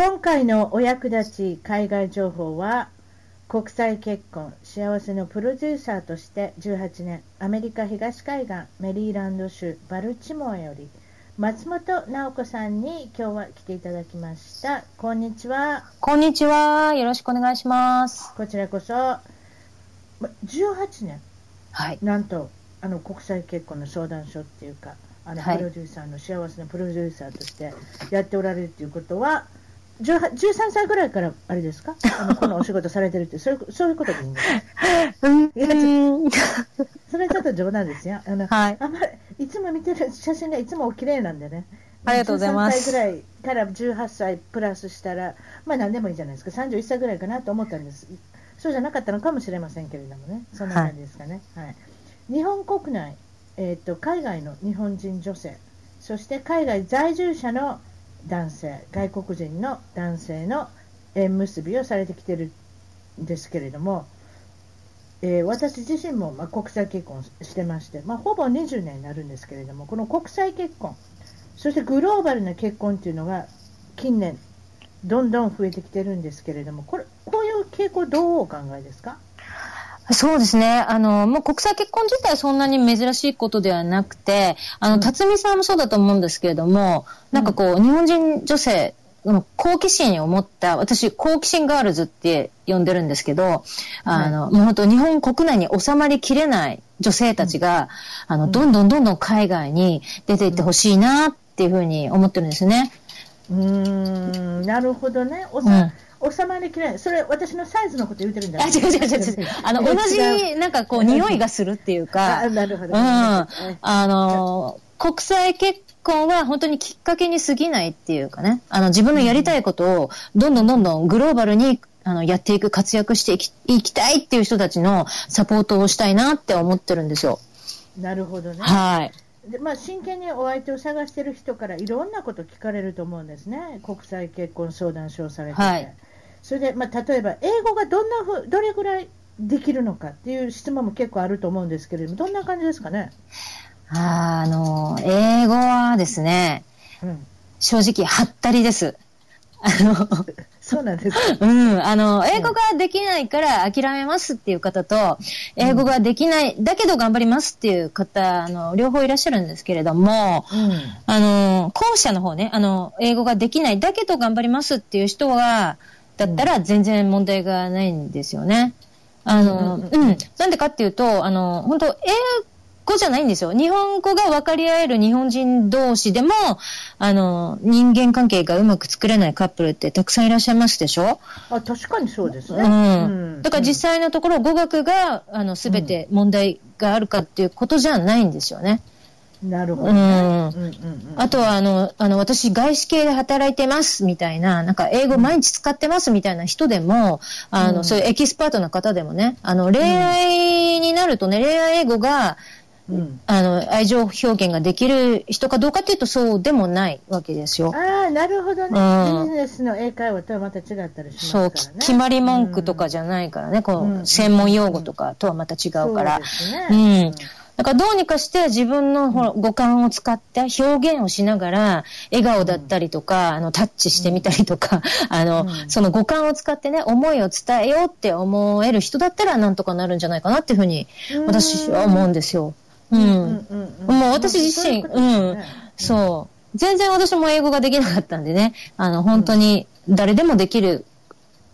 今回のお役立ち海外情報は国際結婚幸せのプロデューサーとして18年アメリカ東海岸メリーランド州バルチモアより松本直子さんに今日は来ていただきました。こんにちは。こんにちは。よろしくお願いします。こちらこそ18年、はい、なんとあの国際結婚の相談所っていうかあのプロデューサーの幸せなプロデューサーとしてやっておられるということは、13歳ぐらいからあれですか？あのこのお仕事されてるって。そういうそういうことでいいんですか？それちょっと冗談ですよ。あの、はい、あまりいつも見てる写真がいつもお綺麗なんでね。ありがとうございます。13歳ぐらいから18歳プラスしたら、まあ何でもいいじゃないですか、31歳ぐらいかなと思ったんです。そうじゃなかったのかもしれませんけれどもね、そんな感じですかね。はい、はい、日本国内、えーと、海外の日本人女性、そして海外在住者の男性、外国人の男性の縁結びをされてきてるんですけれども、えー、私自身も、まあ、国際結婚してまして、まあ、ほぼ20年になるんですけれども、この国際結婚、そしてグローバルな結婚っていうのが近年、どんどん増えてきてるんですけれども、これこういう傾向、どうお考えですか？そうですね。あの、もう国際結婚自体そんなに珍しいことではなくて、あの、うん、辰巳さんもそうだと思うんですけれども、なんかこう、日本人女性、好奇心を持った、私、好奇心ガールズって呼んでるんですけど、あの、もう本当日本国内に収まりきれない女性たちが、うん、あの、どんどんどんどん海外に出ていってほしいなっていうふうに思ってるんですね。うん、なるほどね。おさ、うん、収まりきれない。それ、私のサイズのこと言ってるんだあ、違う違う違う違う。あの、同じ、なんかこう、匂いがするっていうか。あ、なるほど。うん。あの、国際結婚は本当にきっかけに過ぎないっていうかね。あの、自分のやりたいことを、どんどんどんどんグローバルにあの、やっていく、活躍していきいきたいっていう人たちのサポートをしたいなって思ってるんですよ。なるほどね。はい。でまあ、真剣にお相手を探してる人からいろんなこと聞かれると思うんですね、国際結婚相談所をされてて、はい、それで、まあ、例えば英語がどんなふどれぐらいできるのかっていう質問も結構あると思うんですけれども、どんな感じですかね？あの英語はですね、うん、正直、はったりです。あのそうなんです うん。あの、英語ができないから諦めますっていう方と、英語ができない、だけど頑張りますっていう方、あの、両方いらっしゃるんですけれども、うん、あの、後者の方ね、あの、英語ができない、だけど頑張りますっていう人は、だったら全然問題がないんですよね。あの、うん、うん、なんでかっていうと、あの、本当英語じゃないんですよ。日本語が分かり合える日本人同士でも、あの、人間関係がうまく作れないカップルってたくさんいらっしゃいますでしょ？あ、確かにそうですね。うん。だから実際のところ語学が、あの、すべて問題があるかっていうことじゃないんですよね。なるほど、ね、うん。あとは、あの、あの、私、外資系で働いてますみたいな、なんか、英語毎日使ってますみたいな人でも、あの、そういうエキスパートな方でもね、あの、恋愛になるとね、恋愛英語が、うん、あの、愛情表現ができる人かどうかというとそうでもないわけですよ。ああ、なるほどね、うん。ビジネスの英会話とはまた違ったりしますからね。そう、決まり文句とかじゃないからね、うん、この専門用語とかとはまた違うから。うん。うんだからどうにかして自分の五感を使って表現をしながら、笑顔だったりとか、あの、タッチしてみたりとか、あの、その五感を使ってね、思いを伝えようって思える人だったらなんとかなるんじゃないかなっていうふうに、私は思うんですよ。うん。もう私自身、うん。そう。全然私も英語ができなかったんでね、あの、本当に誰でもできる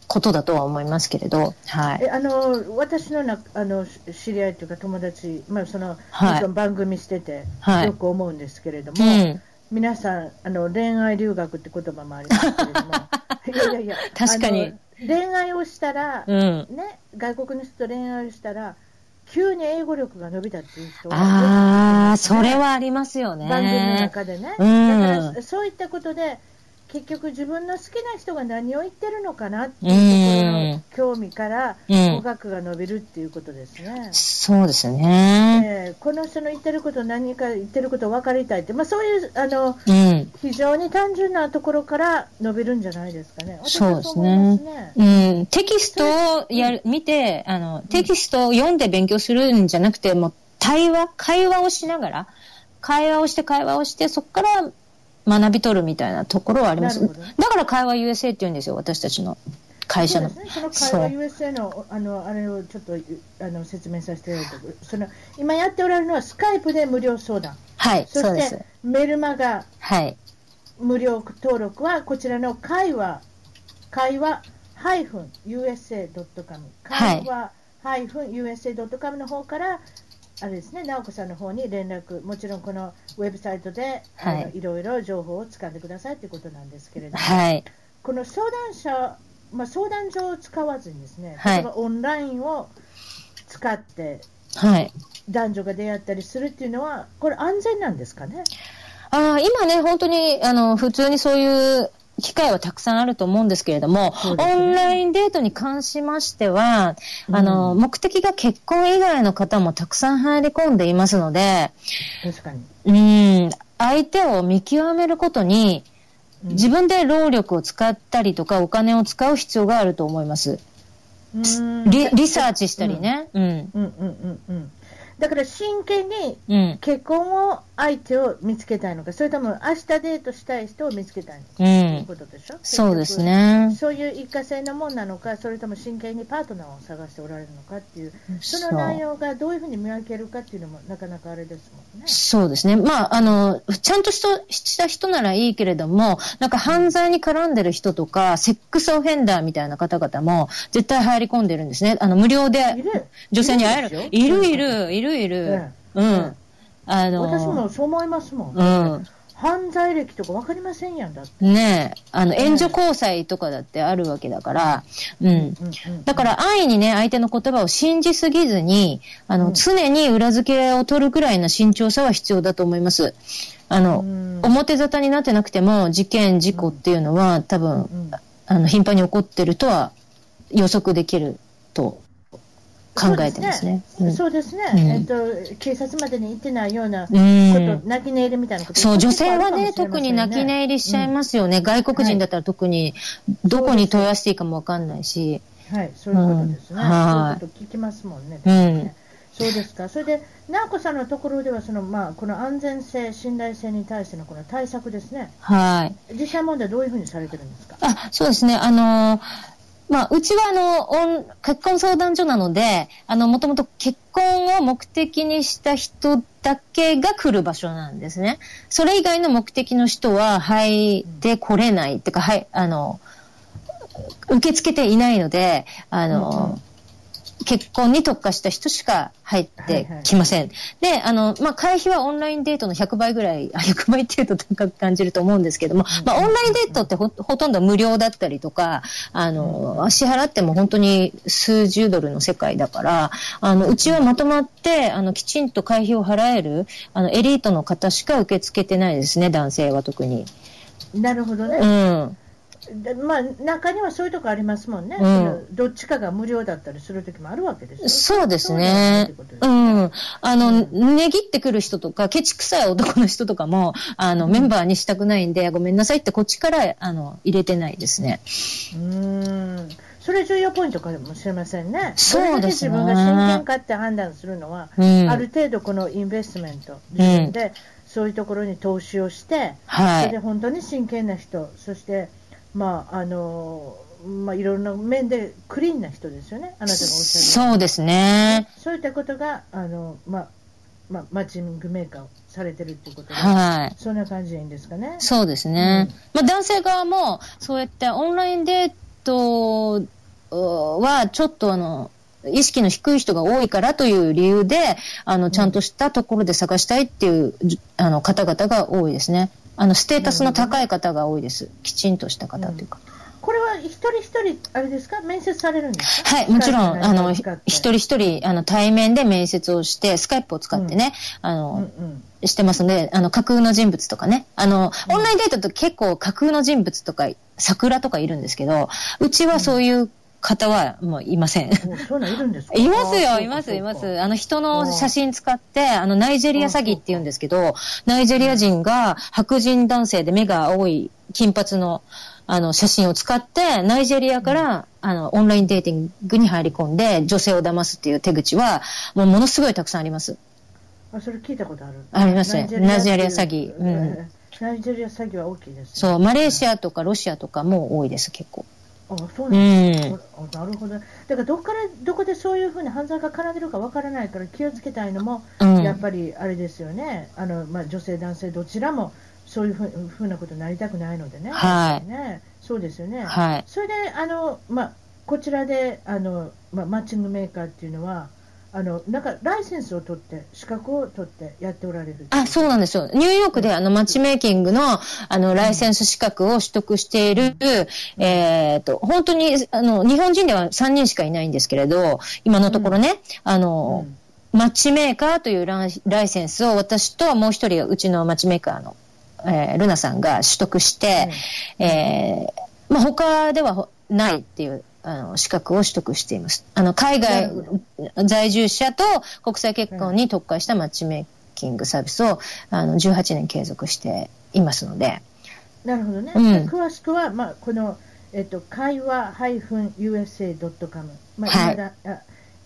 ことだとは思いますけれど、はい、あの私のなあの知り合いというか友達、まあそのはい、番組してて、よく思うんですけれども、うん、皆さんあの恋愛留学って言葉もありますけれども いやいやいや確かに。恋愛をしたら、うん、ね、外国の人と恋愛をしたら急に英語力が伸びたっていう人ああ、それはありますよね。番組の中でね。うん、だから、そういったことで、結局自分の好きな人が何を言ってるのかなっていうところの興味から語学が伸びるっていうことですね。うん、そうですね、えー、この人の言ってること何か言ってることを分かりたいって、まあ、そういうあの、うん、非常に単純なところから伸びるんじゃないですかね。そうですね。うん、テキストをやる見てあのテキストを読んで勉強するんじゃなくても対話会話をしながら会話をして会話をしてそこから学び取るみたいなところはあります。だから会話 USA って言うんですよ、私たちの。会社の。そうですね、その会話 USA のあのあれをちょっとあの説明させていただくその今やっておられるのはスカイプで無料相談。はい、そしてメルマガ、はい、無料登録はこちらの会話、会話 -usa.com、会話 -usa.com の方から、あれですね、直子さんの方に連絡、もちろんこのウェブサイトで、はい、いろいろ情報を掴んでくださいということなんですけれども、はい、この相談者、まあ、相談所を使わずにですね、例えばオンラインを使って、はい、男女が出会ったりするっていうのは、これ安全なんですかね？あ今ね、本当に、あの、普通にそういう機会はたくさんあると思うんですけれども、ね、オンラインデートに関しましては、あの、うん、目的が結婚以外の方もたくさん入り込んでいますので、確かに。うん、相手を見極めることに、自分で労力を使ったりとか、お金を使う必要があると思います。リリサーチしたりね。うん。うんうんうんうん。だから真剣に結婚を相手を見つけたいのか、それとも明日デートしたい人を見つけたいのか、ということでしょ？そうですね。そういう一過性のもんなのか、それとも真剣にパートナーを探しておられるのかっていう、その内容がどういうふうに見分けるかっていうのも、なかなかあれですもんね。そうですね。まあ、あの、ちゃんとした人ならいいけれども、なんか犯罪に絡んでる人とか、セックスオフェンダーみたいな方々も絶対入り込んでるんですね。あの、無料で女性に会える。いるいる、いるるいる。うん。あの私もそう思いますもん。うん。犯罪歴とか分かりませんやんだって。ねえ。あの、援助交際とかだってあるわけだから、うん。だから安易にね、相手の言葉を信じすぎずに、あの、常に裏付けを取るくらいの慎重さは必要だと思います。あの、表沙汰になってなくても、事件、事故っていうのは多分、あの、頻繁に起こってるとは予測できると考えてますね。そうですね。うん、えっと、警察までに行ってないようなこと、泣き寝入りみたいなこと。そう、女性はね、特に泣き寝入りしちゃいますよね。うん、外国人だったら特に、どこに問い合わせていいかもわかんないし。はい、そういうことですね。うん、はい。そういうこと聞きますもんね。うん。そうですか。それで、直子さんのところでは、その、まあ、この安全性、信頼性に対してのこの対策ですね。はい。実際問題どういうふうにされてるんですか？あ、そうですね。あのーまあ、うちはあの、結婚相談所なので、あの、もともと結婚を目的にした人だけが来る場所なんですね。それ以外の目的の人は入ってこれないってか、はい、あの、受け付けていないので、あの、結婚に特化した人しか入ってきません。はいはい、で、あの、まあ、会費はオンラインデートの100倍ぐらい、あ、100倍っていうと高く感じると思うんですけども、まあ、オンラインデートってほほとんど無料だったりとか、あの、支払っても本当に数十ドルの世界だから、あの、うちはまとまって、あの、きちんと会費を払える、あの、エリートの方しか受け付けてないですね、男性は特に。なるほどね。うん。まあ、中にはそういうとこありますもんね、うん、どっちかが無料だったりするときもあるわけですよそうですね。うん。あの、うん、値切ってくる人とか、ケチくさい男の人とかも、あの、メンバーにしたくないんで、ごめんなさいってこっちから、あの、入れてないですね。うん。それ重要ポイントかもしれませんね。そうですね。自分が真剣かって判断するのは、うん、ある程度このインベストメント、自分で、そういうところに投資をして、はい、それで本当に真剣な人、そして、まああのまあ、いろんな面でクリーンな人ですよね、あなたがおっしゃるそうですね。そういったことが、あのまあまあ、マッチングメーカーをされてるっていうことで、はい、そんな感じでいいんですかね。そうですね。うん、まあ、男性側も、そうやってオンラインデートは、ちょっとあの、意識の低い人が多いからという理由で、あの、ちゃんとしたところで探したいっていう、あの、方々が多いですね。あの、ステータスの高い方が多いです。きちんとした方というか。これは一人一人、あれですか、面接されるんですか？はい、もちろん、あの、一人一人、あの、対面で面接をして、スカイプを使ってね、うん、あの、うんうん。してますので、あの、架空の人物とかね。あの、オンラインデートって結構架空の人物とか、桜とかいるんですけど、うちはそういう方はもういません。そうなんいるんですか？いますよ、います、います。あの人の写真使って、あのナイジェリア詐欺って言うんですけど、ナイジェリア人が白人男性で目が青い金髪のあの写真を使って、ナイジェリアから、うん、あのオンラインデーティングに入り込んで女性を騙すっていう手口は、もうものすごいたくさんあります。あ、それ聞いたことある。ありますね。ナイジェリア詐欺。うんナイジェリア詐欺は大きいです、ね、そう、マレーシアとかロシアとかも多いです、結構。あそうなんです、うん、なるほど。だからどこからどこでそういうふうな犯罪が絡んでるかわからないから気をつけたいのも、うん、やっぱりあれですよね。あのまあ女性男性どちらもそういうふうなことになりたくないのでね。はい。ね、そうですよね。はい。それであのまあこちらであのまあマッチングメーカーっていうのは。あのなんかライセンスを取って、資格を取ってやっておられる。あそうなんですよ、ニューヨークであのマッチメイキングのあのライセンス資格を取得している、うん、えーと、本当にあの日本人では3人しかいないんですけれど、今のところね、うん、あの、うん、マッチメーカーというライセンスを私ともう一人、うちのマッチメーカーの、えー、ルナさんが取得して、えーまあ、他ではないっていう。あの資格を取得しています。あの海外在住者と国際結婚に特化したマッチメイキングサービスをあの18年継続していますので。なるほどね。うん、詳しくは、まあ、この、えっと、会話 -usa.com、まあ、はい、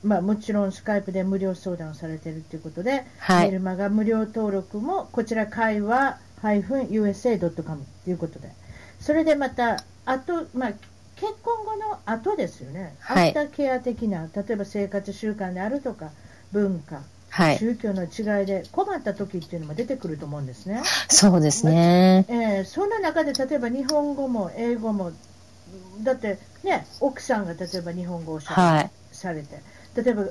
まあ、もちろんスカイプで無料相談をされているということで、はい、メルマガ無料登録もこちら会話 -usa.com ということで、それでまた、あと、まあ、結婚後の後ですよね、はい、アフターケア的な、例えば生活習慣であるとか、文化、はい、宗教の違いで困った時っていうのも出てくると思うんですね。そうですね。えー、そんな中で例えば日本語も英語もだってね奥さんが例えば日本語をしゃべ、はい、されて例えば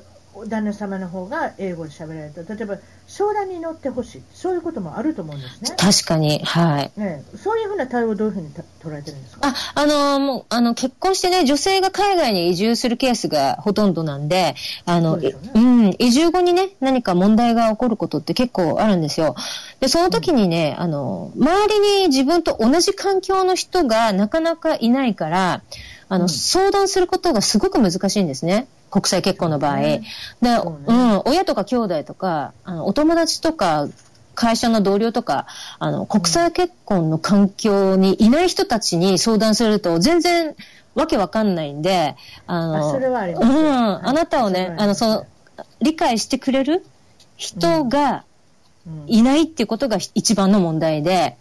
旦那様の方が英語で喋られた。例えば相談に乗ってほしい。そういうこともあると思うんですね。確かにはい、ね、そういうふうな対応をどういうふうに捉えてるんですか？ああのもうあの結婚してね女性が海外に移住するケースがほとんどなんであのう、ね、うん、移住後にね何か問題が起こることって結構あるんですよ。でその時にね、うん、あの周りに自分と同じ環境の人がなかなかいないからあの、うん、相談することがすごく難しいんですね。国際結婚の場合。で、うん、親とか兄弟とか、あの、お友達とか、会社の同僚とか、あの、国際結婚の環境にいない人たちに相談すると、全然わけわかんないんで、あの、うん、あなたをね、あの、その、理解してくれる人がいないっていうことが一番の問題で、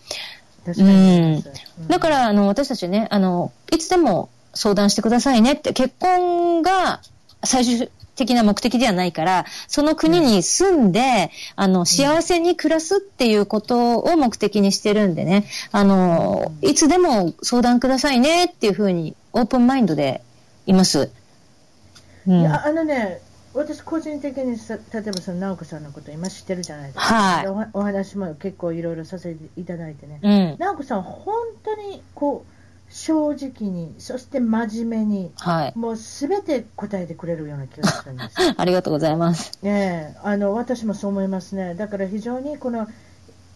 うん、だから、あの、私たちね、あの、いつでも相談してくださいねって、結婚が最終的な目的ではないから、その国に住んで、うん、あの、幸せに暮らすっていうことを目的にしてるんでね、あの、いつでも相談くださいねっていうふうに、オープンマインドでいます。うん、いや、あのね、私個人的にさ例えばその直子さんのこと今知ってるじゃないですか、はい、おお話も結構いろいろさせていただいてね、うん、直子さん本当にこう正直に、そして真面目に、はい、もうすべて答えてくれるような気がするんです。ありがとうございます。ねあの私もそう思いますね。だから非常にこの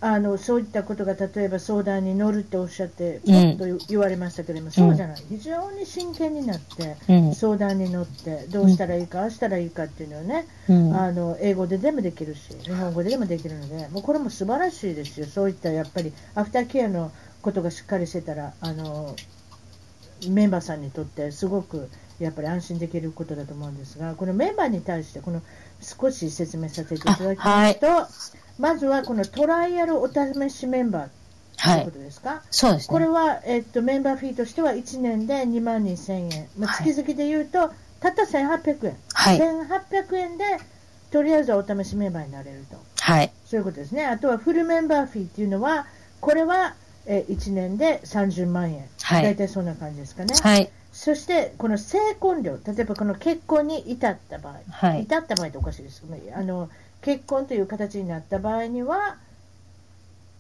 あのそういったことが例えば相談に乗るっておっしゃって、もっと言われましたけれども、うん、そうじゃない、非常に真剣になって、相談に乗って、どうしたらいいか、ああしたらいいかっていうのをね、うん、あの英語ででもできるし、日本語ででもできるので、もうこれも素晴らしいですよ、そういったやっぱりアフターケアのことがしっかりしてたら、あのメンバーさんにとってすごくやっぱり安心できることだと思うんですが、このメンバーに対してこの少し説明させていただきますと、はい、まずはこのトライアルお試しメンバーということですか、はい、そうです、ね、これは、えっと、メンバーフィーとしては1年で2万2000円、まあ、月々でいうと、たった1800円、はい、1800円でとりあえずお試しメンバーになれると、はい、そういうことですね。あとはフルメンバーフィーっていうのは、これはえ1年で30万円、はい、大体そんな感じですかね。はい、そして、この成婚料、例えばこの結婚に至った場合、はい、至った場合っておかしいですけど、ね、あの結婚という形になった場合には、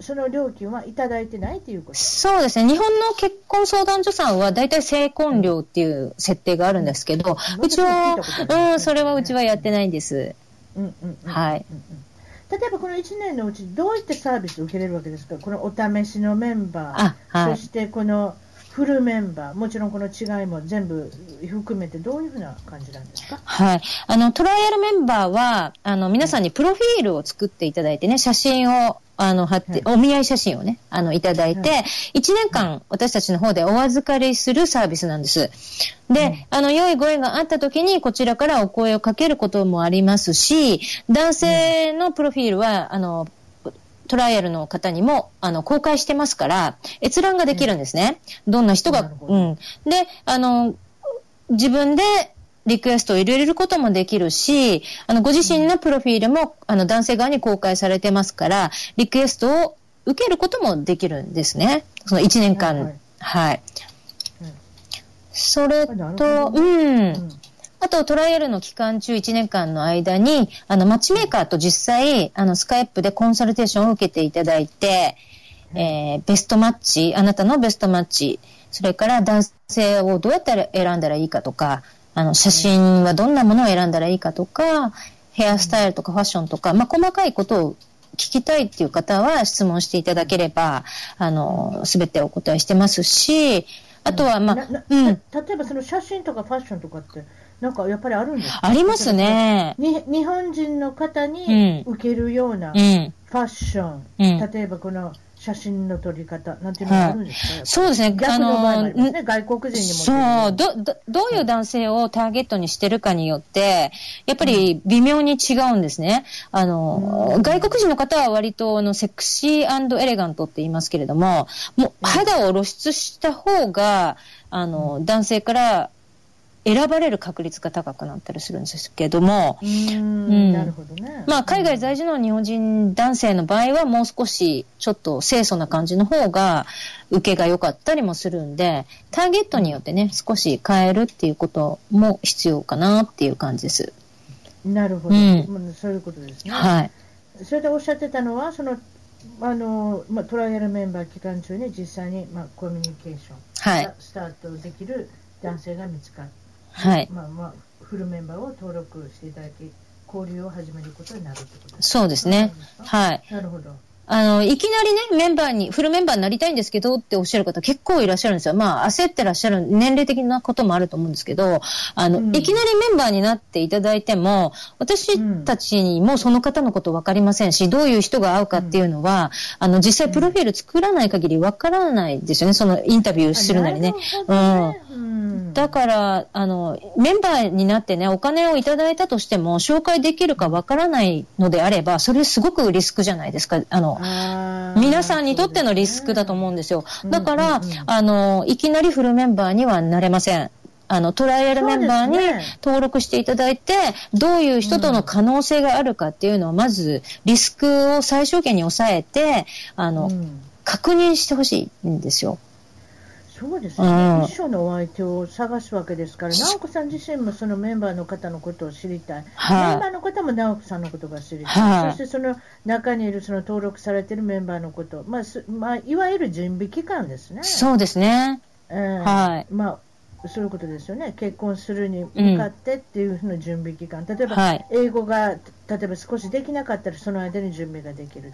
その料金はいただいてないということ。そうですね、日本の結婚相談所さんは、大体成婚料っていう設定があるんですけど、うん、うちは、うん、それはうちはやってないんです。うんうんうん、はい。うんうん例えばこの1年のうちどういったサービスを受けれるわけですか、このお試しのメンバー、はい、そしてこのフルメンバー、もちろんこの違いも全部含めて、どういうふうな感じなんですか、はい、あのトライアルメンバーはあの皆さんにプロフィールを作っていただいてね、写真をあの、貼って、はい、お見合い写真をね、あの、いただいて、はい、1年間、私たちの方でお預かりするサービスなんです。で、はい、あの、良いご縁があった時に、こちらからお声をかけることもありますし、男性のプロフィールは、あの、トライアルの方にも、あの、公開してますから、閲覧ができるんですね。どんな人が、うん。で、あの、自分でリクエストを入れることもできるし、あの、ご自身のプロフィールも、あの、男性側に公開されてますから、リクエストを受けることもできるんですね。その1年間。はい、はいはい。それと、うん。あと、トライアルの期間中1年間の間に、あの、マッチメーカーと実際、あの、スカイプでコンサルテーションを受けていただいて、えー、ベストマッチ、あなたのベストマッチ、それから男性をどうやったら選んだらいいかとか、あの、写真はどんなものを選んだらいいかとか、ヘアスタイルとかファッションとか、まあ、細かいことを聞きたいっていう方は質問していただければ、あの、すべてお答えしてますし、あとは、まあ、うん。例えばその写真とかファッションとかって、なんかやっぱりあるんですか？ありますね。に日本人の方に受けるようなファッション、うん、例えばこの写真の撮り方なんていうのがあるんですか、はい、そうですね。ありますね。外国人にも。そうど、ど、どういう男性をターゲットにしてるかによって、やっぱり微妙に違うんですね。あの、外国人の方は割と、あの、セクシーエレガントって言いますけれども、もう肌を露出した方が、あの、男性から選ばれる確率が高くなったりするんですけども、うん、なるほどね。まあ、海外在住の日本人男性の場合は、もう少しちょっと清楚な感じの方が、受けが良かったりもするんで、ターゲットによってね、少し変えるっていうことも必要かなっていう感じです。なるほど。うん、そういうことですね。はい。それでおっしゃってたのは、その、あのまあ、トライアルメンバー期間中に実際に、まあ、コミュニケーションがスタートできる男性が見つかっはい。まあまあ、フルメンバーを登録していただき、交流を始めることになるってことですそうですね。はい。なるほど。あの、いきなりね、メンバーに、フルメンバーになりたいんですけどっておっしゃる方結構いらっしゃるんですよ。まあ、焦ってらっしゃる年齢的なこともあると思うんですけど、あの、うん、いきなりメンバーになっていただいても、私たちにもその方のこと分かりませんし、どういう人が合うかっていうのは、うん、あの、実際プロフィール作らない限り分からないですよね。そのインタビューするなりね。ねうん。だから、あの、メンバーになってね、お金をいただいたとしても、紹介できるか分からないのであれば、それすごくリスクじゃないですか。あの、あ皆さんにとってのリスクだと思うんですよ。だから、あの、いきなりフルメンバーにはなれません。あの、トライアルメンバーに登録していただいて、ね、どういう人との可能性があるかっていうのを、まず、リスクを最小限に抑えて、あの、うん、確認してほしいんですよ。そうですね、うん、一生のお相手を探すわけですから、直子さん自身もそのメンバーの方のことを知りたい、はい、メンバーの方も直子さんのことが知りたい、はい、そしてその中にいるその登録されているメンバーのこと、まあまあ、いわゆる準備期間ですね。そうですね、えーはい。まあそういうことですよね、結婚するに向かってっていうふうな準備期間、うん、例えば、英語が例えば少しできなかったら、その間に準備ができる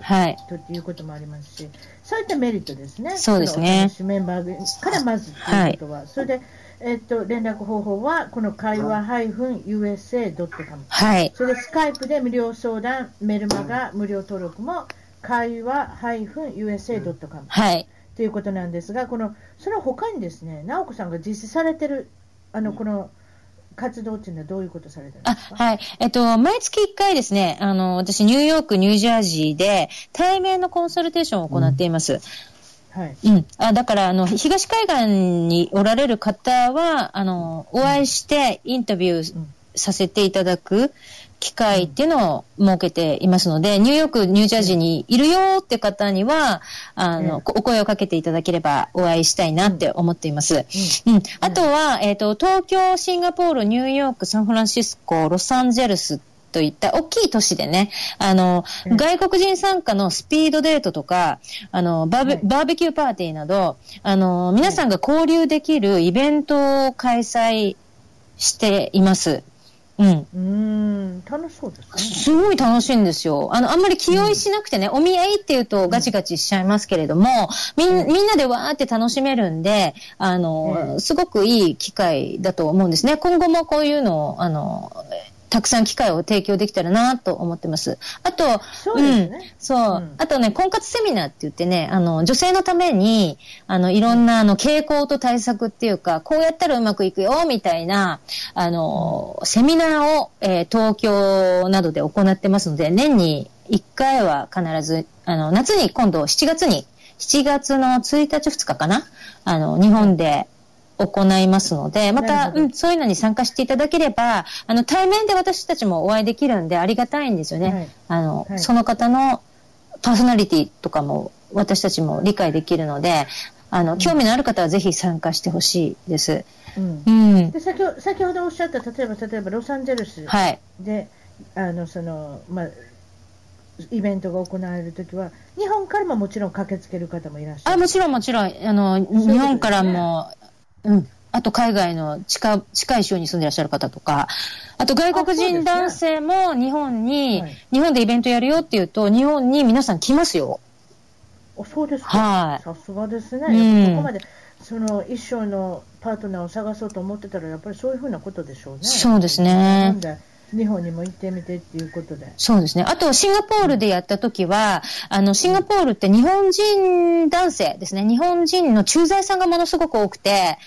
と,、い、うこともありますし、そういったメリットですね、そうですね。メンバーからまずということは、はい、それで、えっと、連絡方法は、この会話 -usa.com、はい、それでスカイプで無料相談、メルマガ無料登録も、会話 -usa.com。はいということなんですが、このその他にですね、直子さんが実施されてる、あの、この、活動っていうのはどういうことされてるんですか？はい。えっと、毎月1回ですね、あの、私、ニューヨーク、ニュージャージーで、対面のコンサルテーションを行っています。うん、はい。うん。あ、だから、あの、東海岸におられる方は、あの、お会いしてインタビューさせていただく、機会っていうのを設けていますので、ニューヨーク、ニュージャージーにいるよって方には、あの、お声をかけていただければお会いしたいなって思っています。うん。あとは、えっ、と、東京、シンガポール、ニューヨーク、サンフランシスコ、ロサンゼルスといった大きい都市でね、あの、外国人参加のスピードデートとか、あの、バーベバーベキューパーティーなど、あの、皆さんが交流できるイベントを開催しています。うん。うん、楽しそうですね。すごい楽しいんですよ。あの、あんまり気負いしなくてね、うん、お見合いっていうとガチガチしちゃいますけれども、みん、みんなでわーって楽しめるんで、あの、すごくいい機会だと思うんですね。今後もこういうのを、あの、たくさん機会を提供できたらなと思ってます。あと、そうね。うん、そう、うん、あとね、婚活セミナーって言ってね、あの、女性のために、あの、いろんな、あの、傾向と対策っていうか、こうやったらうまくいくよ、みたいな、あの、セミナーを、えー、東京などで行ってますので、年に1回は必ず、あの、夏に今度7月に、7月の1日2日かなあの、日本で行いますので、また、うん、そういうのに参加していただければ、あの、対面で私たちもお会いできるんでありがたいんですよね。はい、あの、はい、その方のパーソナリティとかも私たちも理解できるので、あの、興味のある方はぜひ参加してほしいです。うん。うん、で先ほ先ほどおっしゃった、例えば、例えばロサンゼルスで、はい、あの、その、まあ、イベントが行われるときは、日本からももちろん駆けつける方もいらっしゃる。あもちろん、もちろん、あの、ね、日本からも、うん、あと海外の近近い州に住んでいらっしゃる方とか、あと外国人男性も日本に、ねはい、日本でイベントやるよっていうと、日本に皆さん来ますよ。あそうですか。はい。さすがですね。うん、ここまで、その一生のパートナーを探そうと思ってたら、やっぱりそういうふうなことでしょうね。そうですね。日本にも行ってみてっていうことで。そうですね。あと、シンガポールでやった時は、あの、シンガポールって日本人男性ですね。日本人の駐在さんがものすごく多くて、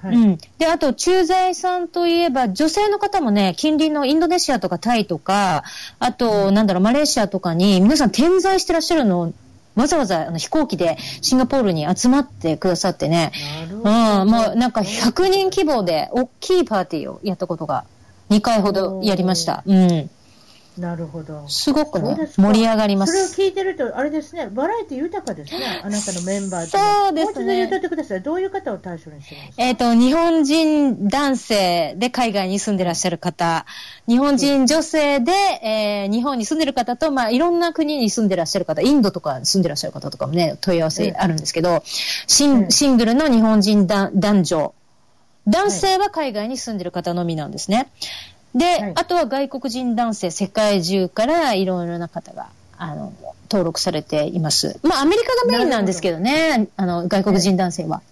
はい、うん。で、あと、駐在さんといえば、女性の方もね、近隣のインドネシアとかタイとか、あと、なんだろう、マレーシアとかに、皆さん点在してらっしゃるのを、わざわざあの飛行機でシンガポールに集まってくださってね。うん、もうなんか100人規模で大きいパーティーをやったことが2回ほどやりました。うん。なるほど。すごくね、盛り上がります。それを聞いてると、あれですね、バラエティ豊かですね、あなたのメンバーそうですね。もう一度言ってください。どういう方を対象にしてるんですか？えっ、ー、と、日本人男性で海外に住んでらっしゃる方、日本人女性で、えー、日本に住んでる方と、まあ、いろんな国に住んでらっしゃる方、インドとか住んでらっしゃる方とかもね、問い合わせあるんですけど、シンシングルの日本人男女、男性は海外に住んでる方のみなんですね。で、はい、あとは外国人男性、世界中からいろいろな方が、あの、登録されています。まあ、アメリカがメインなんですけどね、あの、外国人男性は。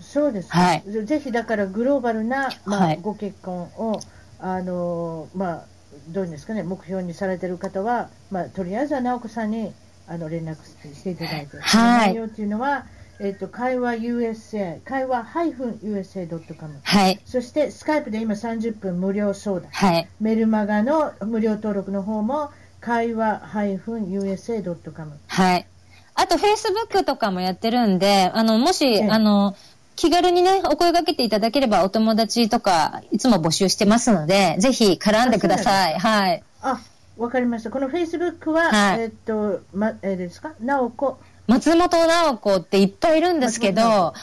そうです、ね、はい。ぜひだからグローバルな、まあ、はい、ご結婚を、あの、まあ、どういうんですかね、目標にされてる方は、まあ、とりあえずは直子さんに、あの、連絡していただいて、はい。内容っていうのは、えっ、と、会話 USA、会話 -USA.com。はい。そして、スカイプで今30分無料相談。はい。メルマガの無料登録の方も、会話 -USA.com。はい。あと、Facebook とかもやってるんで、あの、もし、あの、気軽にね、お声掛けていただければ、お友達とか、いつも募集してますので、ぜひ絡んでください。はい。あ、わかりました。この Facebook は、はい、えっと、ま、えー、ですか？なおこ松本直子っていっぱいいるんですけど、は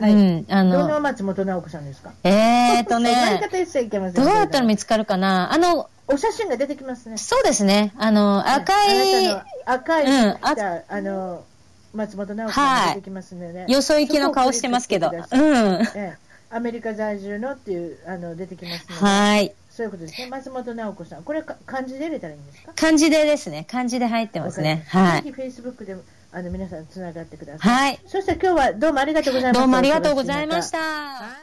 い、うん、あの。どの松本直子さんですか？えーとね、どうやったら見つかるかな？あの、お写真が出てきますね。そうですね。あの、赤い、赤い、うん、ああの、松本直子さんが出てきますね。はい、よそ行きの顔してますけど。うん。ええ、アメリカ在住のっていう、あの、出てきますね。はい。そういうことですね。松本直子さん。これ漢字で入れたらいいんですか？漢字でですね。漢字で入ってますね。はい。ぜひ Facebook であの皆さんつながってください。はい。そして今日はどうもありがとうございました。どうもありがとうございました。